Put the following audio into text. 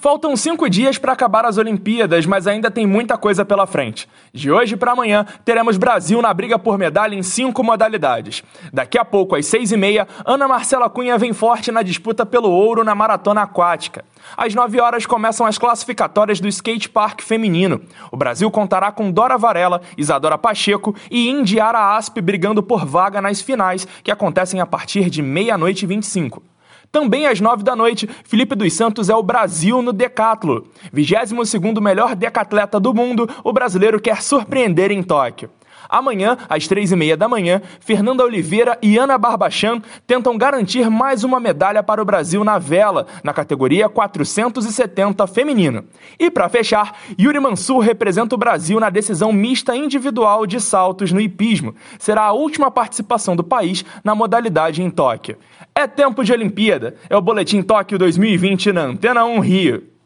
Faltam cinco dias para acabar as Olimpíadas, mas ainda tem muita coisa pela frente. De hoje para amanhã, teremos Brasil na briga por medalha em cinco modalidades. Daqui a pouco, às seis e meia, Ana Marcela Cunha vem forte na disputa pelo ouro na maratona aquática. Às 9 horas começam as classificatórias do skate park feminino. O Brasil contará com Dora Varela, Isadora Pacheco e Indiara Asp brigando por vaga nas finais, que acontecem a partir de meia-noite e 25. Também às 9 da noite, Felipe dos Santos é o Brasil no decatlo. 22º melhor decatleta do mundo, o brasileiro quer surpreender em Tóquio. Amanhã, às três e meia da manhã, Fernanda Oliveira e Ana Barbachan tentam garantir mais uma medalha para o Brasil na vela, na categoria 470 feminino. E para fechar, Yuri Mansur representa o Brasil na decisão mista individual de saltos no hipismo. Será a última participação do país na modalidade em Tóquio. É tempo de Olimpíada. É o Boletim Tóquio 2020 na Antena 1 Rio.